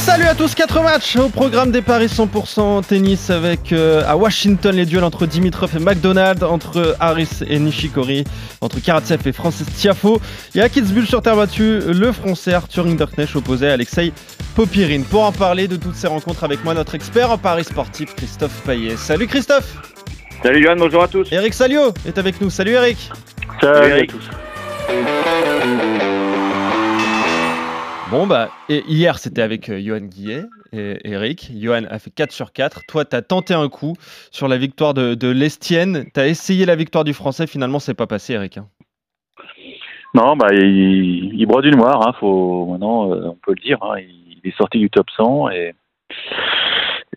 Salut à tous, 4 matchs au programme des paris 100% tennis avec euh, à Washington les duels entre Dimitrov et McDonald, entre Harris et Nishikori, entre Karatsev et Francis Tiafo. Et à Kitzbühel sur terre battue, le français Arthur Hinderknecht opposé à Alexei Popirine. Pour en parler de toutes ces rencontres avec moi, notre expert en paris sportif Christophe Payet. Salut Christophe Salut Johan, bonjour à tous. Eric Salio est avec nous. Salut Eric Salut, à tous. Bon bah, et hier c'était avec euh, Johan Guillet et Eric. Johan a fait 4 sur 4. Toi, tu as tenté un coup sur la victoire de, l'Estienne. Tu as essayé la victoire du Français. Finalement, c'est pas passé, Eric. hein. Non, bah, il, broie du noir, hein, faut, maintenant, euh, on peut le dire. hein, il est sorti du top 100 et,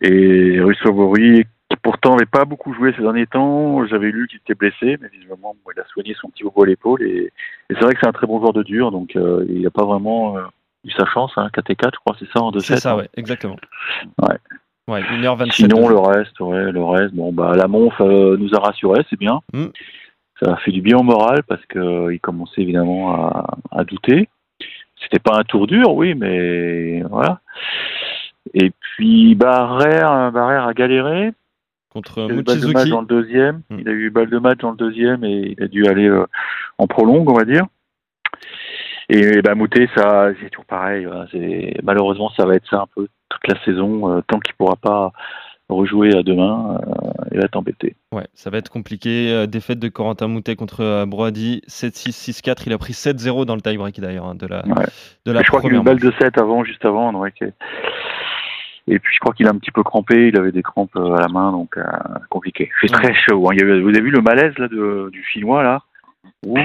et Russo Vori, qui pourtant n'avait pas beaucoup joué ces derniers temps, j'avais lu qu'il était blessé, mais visiblement, il a soigné son petit bobo à l'épaule et, c'est vrai que c'est un très bon joueur de dur, donc euh, il n'a pas vraiment euh, eu sa chance, hein, 4 et 4, je crois, c'est ça, en 2 C'est ça, ouais, exactement. Ouais. Ouais, 1h27. Sinon, le reste, ouais, le reste, bon, bah, la Monf euh, nous a rassurés, c'est bien. Mm. Ça a fait du bien au moral parce qu'il commençait évidemment à, à douter. C'était pas un tour dur, oui, mais voilà. Et puis Barrère, Barrère a galéré. contre Il a eu balle de match dans le deuxième. Mm. Il a eu balle de match dans le deuxième et il a dû aller euh, en prolongue, on va dire. Et bah, Moutet, ça, c'est toujours pareil. voilà, c'est- malheureusement, ça va être ça un peu toute la saison. euh, tant qu'il pourra pas rejouer à demain, euh, il va être embêté. Ouais, ça va être compliqué. Euh, défaite de Corentin Moutet contre Broady. 7-6, 6-4. Il a pris 7-0 dans le tie-break d'ailleurs hein, de la, Ouais. de la je crois qu'il a une balle de 7 avant, juste avant. donc, ouais, Et puis je crois qu'il a un petit peu crampé, il avait des crampes à la main, donc euh, compliqué. Ouais. très chaud. hein. Vous avez vu le malaise là, de, du Chinois là? Ouh.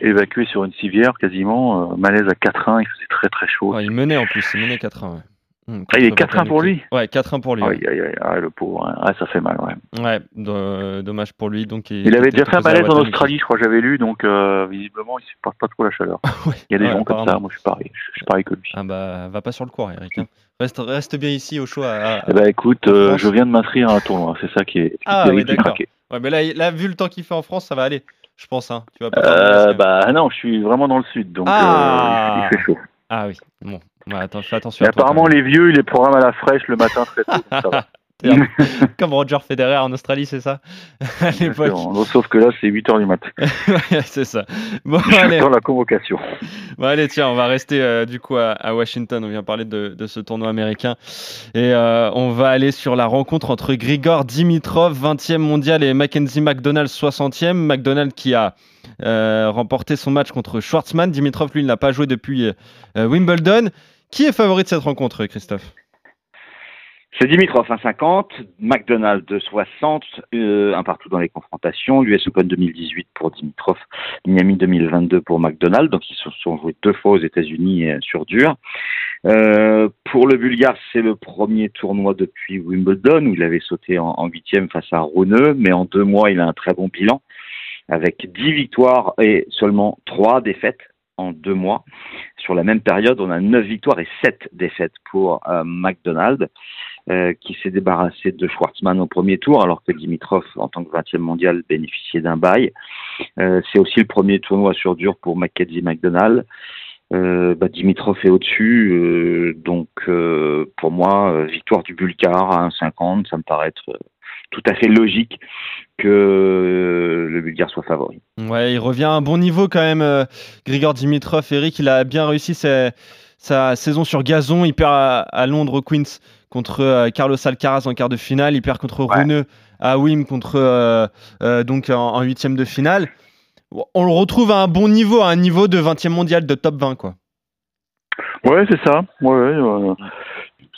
Évacué sur une civière quasiment, euh, malaise à 4-1, il faisait très très chaud. Il menait en plus. Il menait 4-1. Ouais. Hum, Ah, il est contre 4-1 pour lui Ouais, 4-1 pour lui. Aïe, aïe, aïe, ah, le pauvre, hein. Ah, ça fait mal. Ouais. Ouais, do- dommage pour lui. Donc, Il avait déjà fait un malaise en. Australie, je crois, j'avais lu, donc euh, visiblement il ne supporte pas trop la chaleur. Ouais, Il y a des ouais, gens comme ça, moi je suis pareil, je suis pareil que lui. Ah bah, va pas sur le court, Eric. hein. Reste, reste bien ici au. À, à- Eh ben écoute, euh, je viens de m'inscrire à un tournoi, c'est ça qui est, qui Ah est- oui, d'accord. craqué. Ouais, mais là, là, vu le temps qu'il fait en France, ça va aller. Je pense. Hein. Tu vas pas Euh, bah non, je suis vraiment dans le sud, donc Ah. euh, il fait chaud. Ah oui. Bon, ouais, attends, fais attention. Mais à toi, apparemment, les vieux, ils les programment à la fraîche le matin très tôt, ça va. Comme Roger Federer en Australie, c'est ça À l'époque. Non, Sauf que là, c'est 8h du. Ouais, c'est ça. Bon, allez. Dans la convocation. Bon, allez, tiens, on va rester euh, du coup à, à Washington. On vient parler de, de ce tournoi américain. Et euh, on va aller sur la rencontre entre Grigor Dimitrov, 20e mondial, et Mackenzie McDonald, 60e. McDonald qui a euh, remporté son match contre Schwartzmann. Dimitrov, lui, il n'a pas joué depuis Wimbledon. Qui est favori de cette rencontre, Christophe? C'est Dimitrov 1,50, McDonald 2,60, euh, un partout dans les confrontations, US Open 2018 pour Dimitrov, Miami 2022 pour McDonald, donc ils se sont joués deux fois aux États-Unis euh, sur dur. Euh, pour le Bulgare, c'est le premier tournoi depuis Wimbledon où il avait sauté en, huitième face à Runeux, mais en deux mois, il a un très bon bilan avec 10 victoires et seulement trois défaites en deux mois. Sur la même période, on a 9 victoires et 7 défaites pour euh, McDonald, euh, qui s'est débarrassé de Schwartzmann au premier tour, alors que Dimitrov, en tant que 20e mondial, bénéficiait d'un bail. Euh, c'est aussi le premier tournoi sur dur pour Mackenzie McDonald. Euh, bah, Dimitrov est au-dessus, donc pour moi, victoire du Bulgare à 1,50, ça me paraît être tout à fait logique que le Bulgare soit favori. Ouais, il revient à un bon niveau quand même, Grigor Dimitrov. Eric, il a bien réussi sa, sa saison sur gazon. Il perd à, à Londres au Queens contre euh, Carlos Alcaraz en quart de finale. Il perd contre Ouais. Runeux à Wim contre euh, euh, donc en, huitième de finale. On le retrouve à un bon niveau, à un niveau de 20e mondial, de top 20 quoi. Ouais, c'est ça. Ouais, ouais,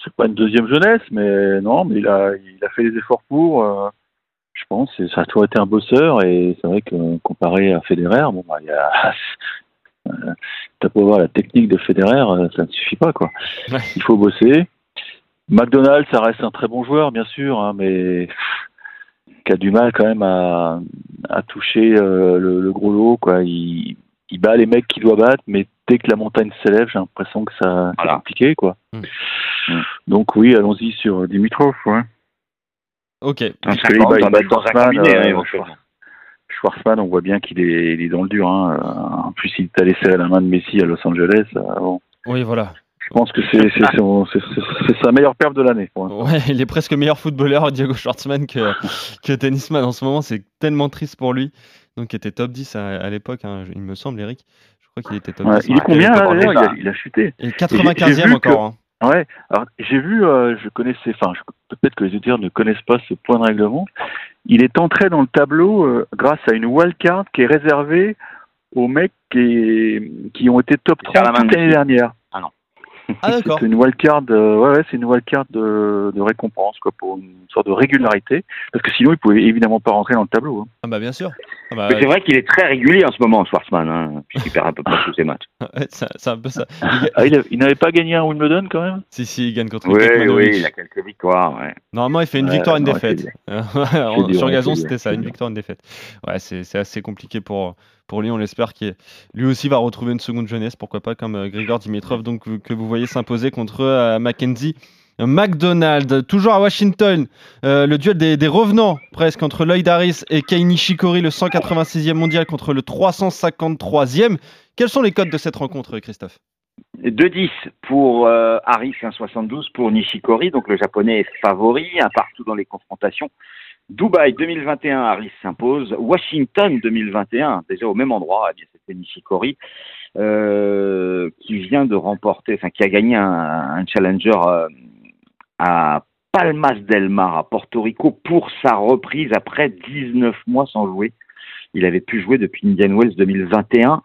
c'est pas une deuxième jeunesse, mais non, mais il a, il a fait les efforts pour. euh, je pense, et ça a toujours été un bosseur, et c'est vrai que comparé à Federer, bon, bah, il y a, t'as beau la technique de Federer, ça ne suffit pas, quoi. Ouais. Il faut bosser. McDonald, ça reste un très bon joueur, bien sûr, hein, mais qui a du mal quand même à, à toucher euh, le, le gros lot, quoi. Il, il bat les mecs qu'il doit battre, mais dès que la montagne s'élève, j'ai l'impression que ça c'est Voilà. compliqué, quoi. Hmm. Hmm. Donc oui, allons-y sur Dimitrov, ouais. Ok. Parce que 50, là, il bat Schwarzman, combiné, euh. Schwarzman, on voit bien qu'il est, il est dans le dur. Hein. Euh, En plus, il t'a laissé la main de Messi à Los Angeles. euh, bon. Oui, voilà. Je pense que c'est sa meilleure perf de l'année. Ouais, il est presque meilleur footballeur, Diego Schwartzmann, que, que tennisman en ce moment. C'est tellement triste pour lui. Donc, il était top 10 à, à l'époque, hein, il me semble, Eric. Je crois qu'il était top Ouais, 10. il est combien là il, a- il a chuté. Et j'ai 95e vu encore. hein. Ouais. Alors j'ai vu, euh, je connaissais, enfin peut-être que les auditeurs ne connaissent pas ce point de règlement. Il est entré dans le tableau euh, grâce à une wildcard qui est réservée aux mecs qui, qui ont été top C'est à la 30 main de toute l'année dernière. Ah, d'accord. C'est une wildcard, euh, ouais, ouais, c'est une wildcard de, de récompense, quoi, pour une sorte de régularité. Parce que sinon, il pouvait évidemment pas rentrer dans le tableau. hein. Ah, bah, bien sûr. Ah, bah, Mais c'est vrai qu'il est très régulier en ce moment, Schwarzman, hein, puisqu'il perd un peu plus tous ses matchs. ouais, c'est un peu ça. Il ga- Ah, il, a- il n'avait pas gagné un Wimbledon quand même? Si, si, il gagne contre Oui, Kekmanovic. oui, il a quelques victoires. Ouais. Normalement, il fait une Ouais, victoire et une non, défaite. Sur gazon, c'était ça, une victoire, une défaite. Ouais, c'est c'est assez compliqué pour, pour lui. On l'espère qu'il lui aussi va retrouver une seconde jeunesse, pourquoi pas, comme euh, Grigor Dimitrov, donc, que- que vous voyez s'imposer contre euh, Mackenzie. McDonald, toujours à Washington, euh, le duel des, revenants presque entre Lloyd Harris et Kei Nishikori, le 186e mondial contre le 353e. Quels sont les codes de cette rencontre, Christophe? 2-10 pour euh, Harris, 1,72 pour Nishikori, donc le japonais est favori, partout dans les confrontations. Dubaï 2021, Harris s'impose. Washington 2021, déjà au même endroit, eh c'était Nishikori, euh, qui vient de remporter, enfin qui a gagné un, un challenger euh, à Palmas del Mar, à Porto Rico, pour sa reprise après 19 mois sans jouer. Il avait pu jouer depuis Indian Wells 2021.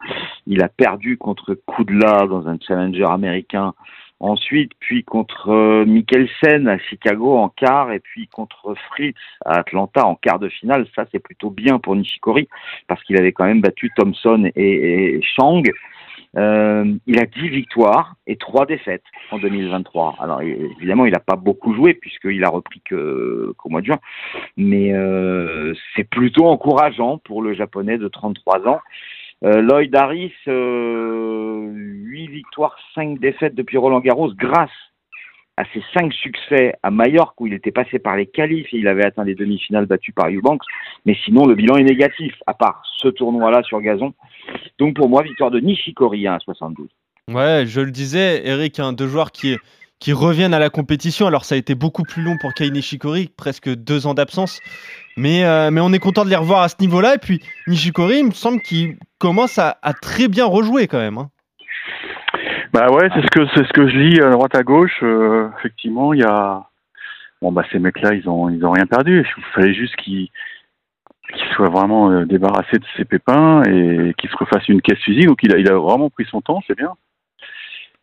Il a perdu contre Kudla dans un challenger américain ensuite, puis contre euh, Mikkelsen à Chicago en quart, et puis contre Fritz à Atlanta en quart de finale. Ça, c'est plutôt bien pour Nishikori, parce qu'il avait quand même battu Thompson et, et Chang. Euh, il a 10 victoires et 3 défaites en 2023. Alors évidemment, il n'a pas beaucoup joué puisqu'il a repris qu'au mois de juin, mais euh, c'est plutôt encourageant pour le japonais de 33 ans. Euh, Lloyd Harris, euh, 8 victoires, 5 défaites depuis Roland Garros grâce à ses 5 succès à Majorque où il était passé par les qualifs et il avait atteint les demi-finales battues par Eubanks. Mais sinon, le bilan est négatif, à part ce tournoi-là sur gazon. Donc pour moi, victoire de Nishikori hein, à 72. Ouais, je le disais, Eric, hein, deux joueurs qui, qui reviennent à la compétition. Alors, ça a été beaucoup plus long pour Kei Nishikori, presque deux ans d'absence. Mais, euh, mais on est content de les revoir à ce niveau-là. Et puis, Nishikori, il me semble qu'il commence à, très bien rejouer quand même. hein. Bah ouais, c'est ce que c'est ce que je lis à droite à gauche. euh, effectivement, il y a bon bah ces mecs-là, ils ont ils ont rien perdu. Il fallait juste qu'ils qu'ils soient vraiment euh, débarrassés de ces pépins et qu'ils se refassent une caisse physique. Donc il a il a vraiment pris son temps, c'est bien.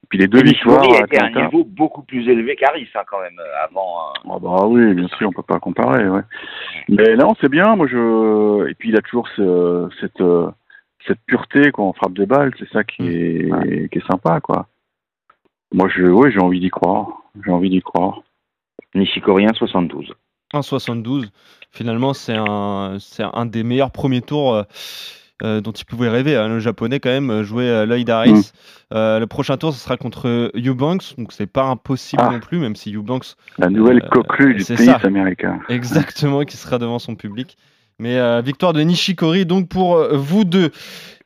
Et puis les deux victoires Nishikori à était à un niveau beaucoup plus élevé qu'Harris hein, quand même euh, avant. hein. Ah bah oui, bien sûr, on peut pas comparer, ouais. Mais là, on sait bien, moi je et puis il a toujours ce, cette euh, cette pureté quand on frappe des balles, c'est ça qui est qui est sympa quoi. Moi je ouais, j'ai envie d'y croire. J'ai envie d'y croire. Nishikori 1,72. 1,72. Finalement, c'est un, c'est un des meilleurs premiers tours euh, euh, dont il pouvait rêver. hein. Le japonais, quand même, euh, jouer euh, Lloyd Harris. Euh, le prochain tour, ce sera contre Eubanks. Donc, c'est pas impossible Ah. non plus, même si Eubanks La nouvelle coqueluche du tennis ça. américain. Exactement, qui sera devant son public. Mais victoire de Nishikori, donc pour vous deux.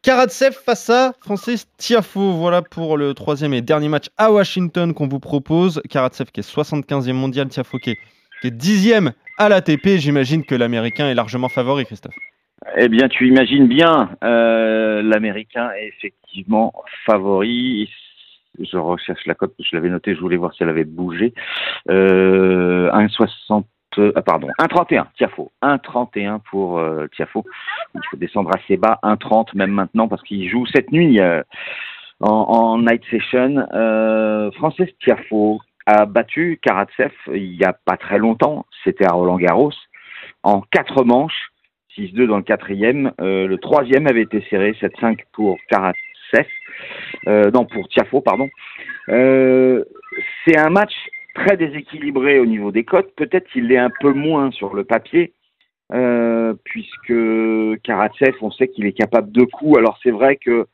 Karatsev face à Francis Tiafo. Voilà pour le troisième et dernier match à Washington qu'on vous propose. Karatsev qui est 75e mondial, Tiafo qui est, qui est 10e à l'ATP. J'imagine que l'Américain est largement favori, Christophe. Eh bien, tu imagines bien, euh, l'Américain est effectivement favori. Je recherche la cote, je l'avais noté, je voulais voir si elle avait bougé. Euh, 1,60, ah, pardon, 1,31, Tiafo. 1,31 pour euh, Tiafo. Il faut descendre assez bas, 1,30 même maintenant, parce qu'il joue cette nuit euh, en, night session. Euh, Tiafo a battu Karatsev il n'y a pas très longtemps, c'était à Roland Garros, en quatre manches. 6-2 dans le quatrième. Euh, le troisième avait été serré, 7-5 pour. Euh, non, pour Tiafo, pardon. Euh, c'est un match très déséquilibré au niveau des cotes. Peut-être qu'il l'est un peu moins sur le papier, puisque Karatsev, on sait qu'il est capable de coups. Alors c'est vrai que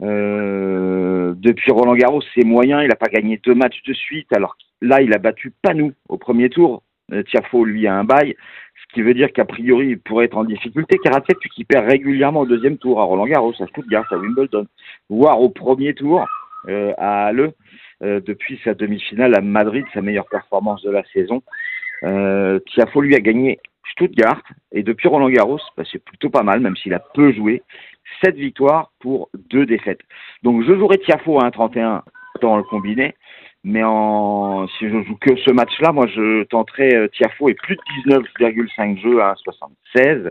depuis Roland Garros, c'est moyen. Il n'a pas gagné deux matchs de suite. Alors là, il a battu Panou au premier tour. Euh, Tiafo, lui, a un bail. Ce qui veut dire qu'a priori, il pourrait être en difficulté. Karatsev, puis qu'il perd régulièrement au deuxième tour à Roland Garros, à Stuttgart, à Wimbledon, voire au premier tour euh, à Halle, euh, depuis sa demi-finale à Madrid, sa meilleure performance de la saison. Euh, Tiafo, lui, a gagné Stuttgart, et depuis Roland Garros, bah, c'est plutôt pas mal, même s'il a peu joué. 7 victoires pour 2 défaites. Donc je jouerai Tiafo à 1,31 dans le combiné, mais en, si je joue que ce match-là, moi je tenterai euh, Tiafo et plus de 19,5 jeux à 1,76.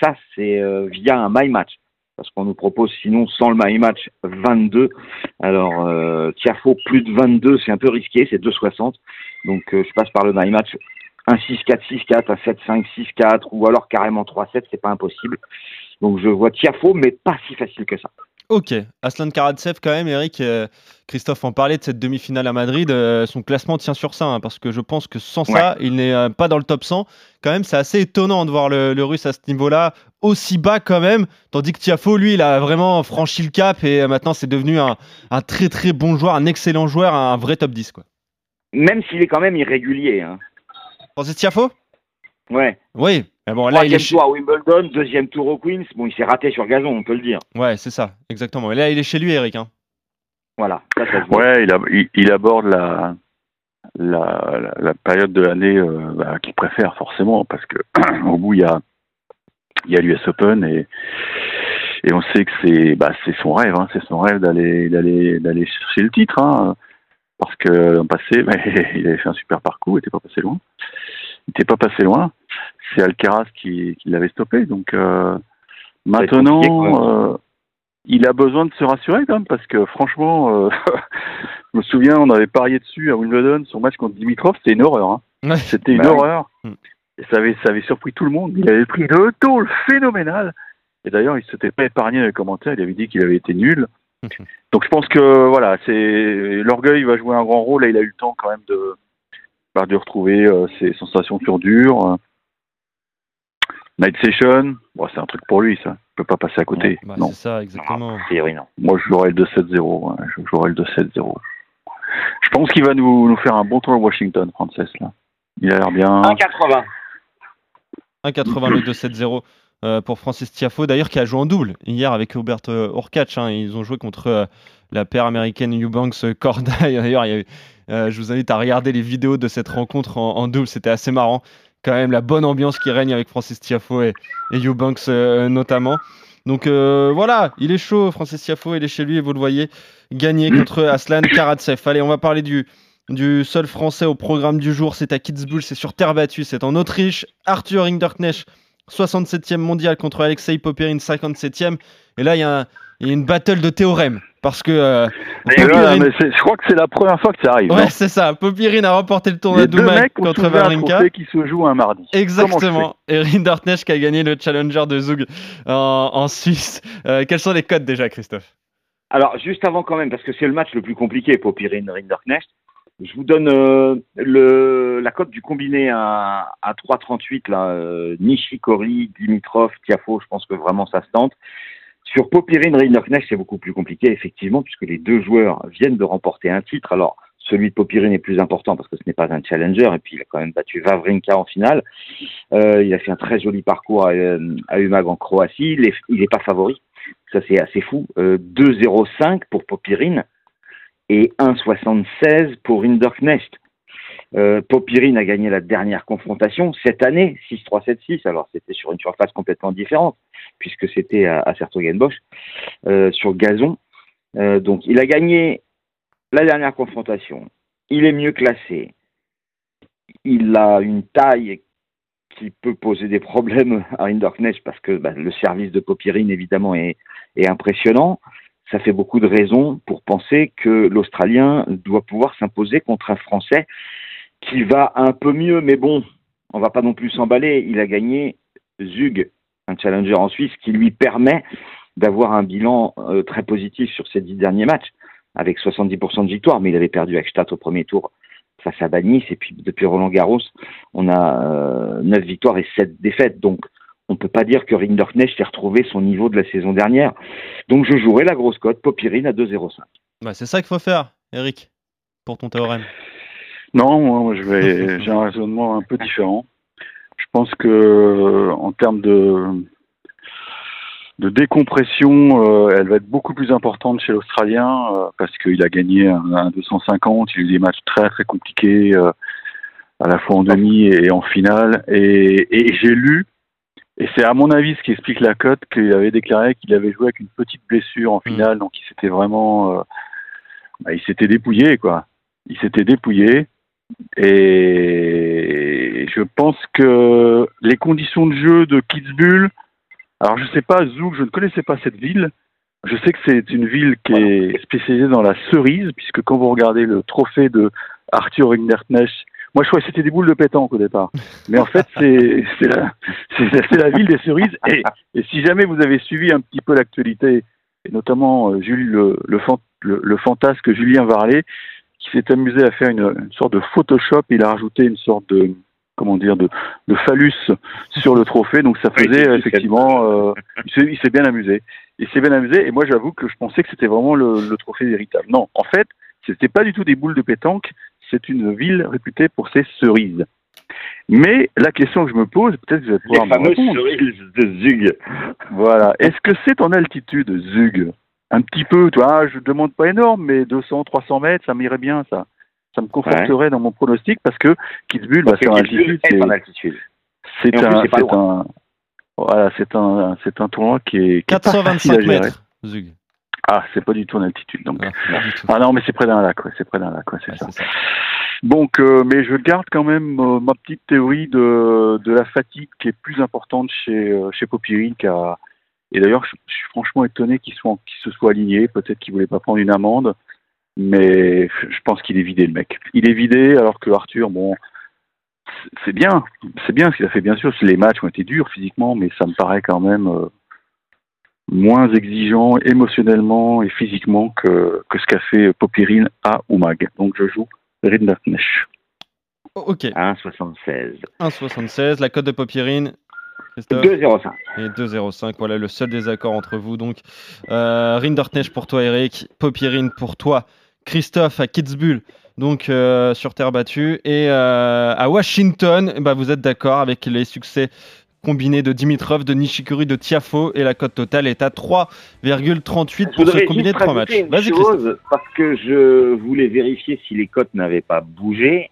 Ça, c'est euh, via un my match. Parce qu'on nous propose sinon sans le my match 22. Alors euh, Tiafo plus de 22, c'est un peu risqué, c'est 2,60. Donc euh, je passe par le my match un 6-4, 6-4, un 7-5, 6-4, ou alors carrément 3-7, c'est pas impossible. Donc je vois Tiafo, mais pas si facile que ça. Ok, Aslan Karatsev quand même, Eric, euh, Christophe en parlait de cette demi-finale à Madrid, euh, son classement tient sur ça, hein, parce que je pense que sans ça, il n'est euh, pas dans le top 100. Quand même, c'est assez étonnant de voir le, le russe à ce niveau-là, aussi bas quand même, tandis que Tiafo, lui, il a vraiment franchi le cap et maintenant c'est devenu un, un très très bon joueur, un excellent joueur, un vrai top 10. Quoi. Même s'il est quand même irrégulier. Hein. Francis Tiafo? Ouais. Oui, mais bon, là il Troisième est... tour à Wimbledon, deuxième tour au Queens. Bon, il s'est raté sur gazon, on peut le dire. Ouais, c'est ça, exactement. Et là il est chez lui, Eric. Hein. Voilà. Ça, ça. Ouais, il, a- il, il aborde la, la, la, la période de l'année euh, bah, qu'il préfère forcément parce que au bout il y a il y a l'US Open et et on sait que c'est bah, c'est son rêve, hein, c'est son rêve d'aller d'aller d'aller chercher le titre, hein, parce que l'an passé bah, il avait fait un super parcours, il était pas passé loin, il était pas passé loin. C'est Alcaraz qui, qui l'avait stoppé, donc euh, maintenant euh, il a besoin de se rassurer quand même parce que franchement, euh, je me souviens, on avait parié dessus à Wimbledon, son match contre Dimitrov, c'était une horreur. hein. Ouais. C'était une Bah horreur. Mm. Et ça avait, ça avait surpris tout le monde. Il avait pris deux tôles phénoménales. Et d'ailleurs, il s'était pas épargné dans les commentaires. Il avait dit qu'il avait été nul. Donc je pense que voilà, c'est l'orgueil va jouer un grand rôle. Là, il a eu le temps quand même de, bah, de retrouver euh, ses sensations sur dur. Night Session, bon, c'est un truc pour lui, ça. Il peut pas passer à côté. Bah, non. c'est ça, exactement. a priori, non. Moi, je jouerais le 2-7-0. ouais. Je jouerais le 2-7-0. Je pense qu'il va nous, nous faire un bon tour à Washington, Frances, là. Il a l'air bien. 1,80. 1,80 le 2-7-0 euh, pour Francis Tiafo, d'ailleurs qui a joué en double hier avec Hubert euh, Hurkacz. hein. Ils ont joué contre euh, la paire américaine Eubanks euh, Corday. D'ailleurs, il y avait- euh, je vous invite à regarder les vidéos de cette rencontre en, double. C'était assez marrant. Quand même, la bonne ambiance qui règne avec Francis Tiafo et, et Eubanks euh, notamment. Donc euh, voilà, il est chaud, Francis Tiafo, il est chez lui et vous le voyez, gagné contre Aslan Karatsev. Allez, on va parler du, seul français au programme du jour. C'est à Kitzbühel, c'est sur terre battue, c'est en Autriche. Arthur Hinderknecht, 67e mondial contre Alexei Popyrin, 57e. Et là, il y, y a une battle de théorème. Parce que euh, voilà, mais je crois que c'est la première fois que ça arrive. ouais, c'est ça. Popyrin a remporté le tournoi Les de deux Dubaï mecs ont contre trophée qui se joue un mardi. Exactement. Et Rinderknecht qui a gagné le challenger de Zug en, en Suisse. Euh, quels sont les codes déjà, Christophe? Alors, juste avant quand même, parce que c'est le match le plus compliqué pour Pirin Rinderknecht, je vous donne euh, le, la cote du combiné à, à 3,38, là, euh, Nishikori, Dimitrov, Tiafo, je pense que vraiment ça se tente. Sur Popirine Rinderknecht, c'est beaucoup plus compliqué, effectivement, puisque les deux joueurs viennent de remporter un titre. Alors, celui de Popirine est plus important parce que ce n'est pas un challenger, et puis il a quand même battu Vavrinka en finale. Euh, il a fait un très joli parcours à, euh, à Umag en Croatie. Il est, il est pas favori. Ça, c'est assez fou. Euh, 2,05 pour Popirine et 1,76 pour Rinderknecht. Euh, Popirine a gagné la dernière confrontation cette année, 6-3, 7-6. Alors, c'était sur une surface complètement différente, puisque c'était à, à Sertogenbosch, euh, sur gazon. Euh, donc, il a gagné la dernière confrontation. Il est mieux classé. Il a une taille qui peut poser des problèmes à Rinderknecht parce que bah, le service de Popirine, évidemment, est impressionnant. Ça fait beaucoup de raisons pour penser que l'Australien doit pouvoir s'imposer contre un Français qui va un peu mieux, mais bon, on va pas non plus s'emballer. Il a gagné Zug, un challenger en Suisse, qui lui permet d'avoir un bilan euh, très positif sur ses dix derniers matchs, avec 70% de victoire, mais il avait perdu avec Stadt au premier tour face à Banis, et puis depuis Roland Garros, on a euh, 9 victoires et 7 défaites, donc on peut pas dire que Rinderknecht ait retrouvé son niveau de la saison dernière. Donc je jouerai la grosse cote Popirine à 2,05. Bah, c'est ça qu'il faut faire, Eric, pour ton théorème. Non, moi je vais j'ai un raisonnement un peu différent. Je pense que en termes de de décompression, euh, elle va être beaucoup plus importante chez l'Australien euh, parce qu'il a gagné un, un 250, il a eu des matchs très très compliqués euh, à la fois en demi et en finale. Et, et j'ai lu, et c'est à mon avis ce qui explique la cote, qu'il avait déclaré qu'il avait joué avec une petite blessure en finale, donc il s'était vraiment, euh, bah, il s'était dépouillé quoi. Il s'était dépouillé. Et je pense que les conditions de jeu de Kitzbühel, alors je sais pas, Zouk, je ne connaissais pas cette ville. Je sais que c'est une ville qui est spécialisée dans la cerise, puisque quand vous regardez le trophée de Arthur Rinderknecht, moi je croyais que c'était des boules de pétanque au départ. Mais en fait, c'est la, ville des cerises. Et, et si jamais vous avez suivi un petit peu l'actualité, et notamment euh, Jules, le, le, fan- le, le fantasque Julien Varlet, qui s'est amusé à faire une, une sorte de Photoshop, il a rajouté une sorte de comment dire de, de phallus sur le trophée, donc ça faisait effectivement, euh, il s'est- bien amusé. Il s'est bien amusé, et moi j'avoue que je pensais que c'était vraiment le, le trophée véritable. Non, en fait, c'était pas du tout des boules de pétanque, c'est une ville réputée pour ses cerises. Mais la question que je me pose, peut-être que vous allez pouvoir Les me fameuses répondre. cerises de Zug. Voilà. Est-ce que c'est en altitude, Zug? Un petit peu, tu vois, je demande pas énorme, mais 200, 300 mètres, ça m'irait bien, ça. Ça me conforterait dans mon pronostic parce que Kitzbühel, bah, c'est en altitude. est c'est- un, c'est un, voilà, c'est un, c'est un tournoi qui est, qui est pas facile à 425 gérer. mètres, Zug. Ah, c'est pas du tout en altitude, donc. Ah. Ah non, mais c'est près d'un lac, ouais, c'est près d'un lac, ouais, c'est Ouais, ça. ça. Donc, euh, mais je garde quand même euh, ma petite théorie de, de la fatigue qui est plus importante chez, euh, chez qu'à. Et d'ailleurs, je, je suis franchement étonné qu'il soit, qu'il se soit aligné. Peut-être qu'il voulait pas prendre une amende, mais je pense qu'il est vidé le mec. Il est vidé alors que Arthur, bon, c'est- bien, c'est bien ce qu'il a fait. Bien sûr, les matchs ont été durs physiquement, mais ça me paraît quand même euh, moins exigeant émotionnellement et physiquement que, que ce qu'a fait Popirine à Oumag. Donc je joue Rinderknecht. Ok, 1,76. 1,76, la cote de Popirine. Christophe 2,05. Et 2,05, voilà le seul désaccord entre vous. Donc, euh, Rinderknecht pour toi, Eric. Popirine pour toi, Christophe à Kitzbühel, donc euh, sur terre battue. Et euh, à Washington, ben, vous êtes d'accord avec les succès combinés de Dimitrov, de Nishikori, de Tiafo. Et la cote totale est à 3,38 pour ce combiné de 3 matchs. Vas-y, Christophe. parce que je voulais vérifier si les cotes n'avaient pas bougé.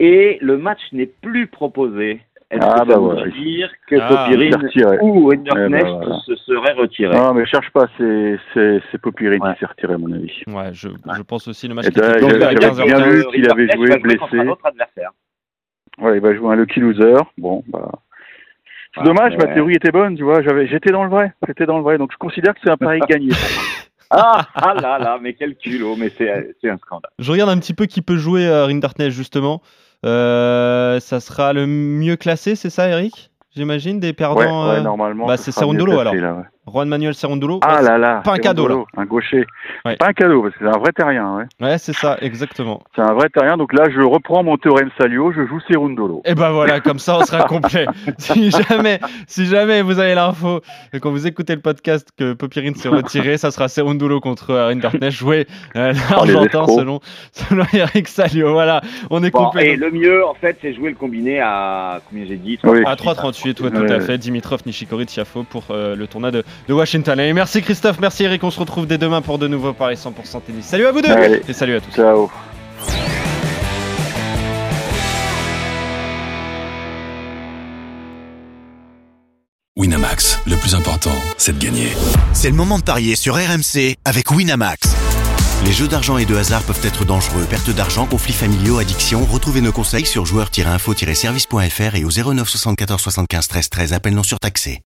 Et le match n'est plus proposé. Est-ce Ah, que ça bah voudrait ouais. dire que Ah, Popirine retiré. ou Rinderknecht Eh ben, voilà. se seraient retirés Non, mais cherche pas, c'est, c'est, c'est Popirine Ouais. qui s'est retiré, à mon avis. Ouais, je, je pense aussi le match Et qui était d'ailleurs, Donc, à veut j'avais dire 15h15. bien vu qu'il avait joué blessé. adversaire. Ouais, il va jouer un lucky loser. Bon, bah. C'est Ah, dommage, ma théorie était bonne, tu vois. J'avais, j'étais dans le vrai. J'étais dans le vrai. Donc je considère que c'est un pari gagné. Ah, ah là là, mais quel culot, mais c'est c'est un scandale. Je regarde un petit peu qui peut jouer euh, Rinderknecht justement. Euh, ça sera le mieux classé, c'est ça, Eric? J'imagine des perdants. ouais, euh, normalement. bah, ce c'est classé, alors. là, ouais. Juan Manuel Cerundolo. Ah Ouais, là là. pas un cadeau, Cerundolo, Un gaucher. Ouais. Pas un cadeau, parce que c'est un vrai terrien, ouais. Ouais, c'est ça, exactement. C'est un vrai terrien. Donc là, je reprends mon théorème Salio. Je joue Cerundolo. Et ben voilà, comme ça on sera complet. si jamais, si jamais vous avez l'info et quand vous écoutez le podcast que Popirine s'est retiré, ça sera Cerundolo contre euh, Rinderknecht joué euh, l'Argentin selon, selon Eric Salio. Voilà, on est Bon, complet. et le mieux, en fait, c'est jouer le combiné à combien j'ai dit Oui. À 3,38, ouais, tout Ouais. à fait. Dimitrov, Nishikori, Tiafo pour euh, le tournoi de, de Washington. Et merci Christophe, merci Eric. On se retrouve dès demain pour de nouveaux paris 100% tennis. Salut à vous deux Allez. et salut à tous. Ciao. Winamax, le plus important, c'est de gagner. C'est le moment de parier sur RMC avec Winamax. Les jeux d'argent et de hasard peuvent être dangereux. Perte d'argent, conflits familiaux, addiction. Retrouvez nos conseils sur joueurs-info-service.fr et au 09 74 75 13 13. Appel non surtaxé.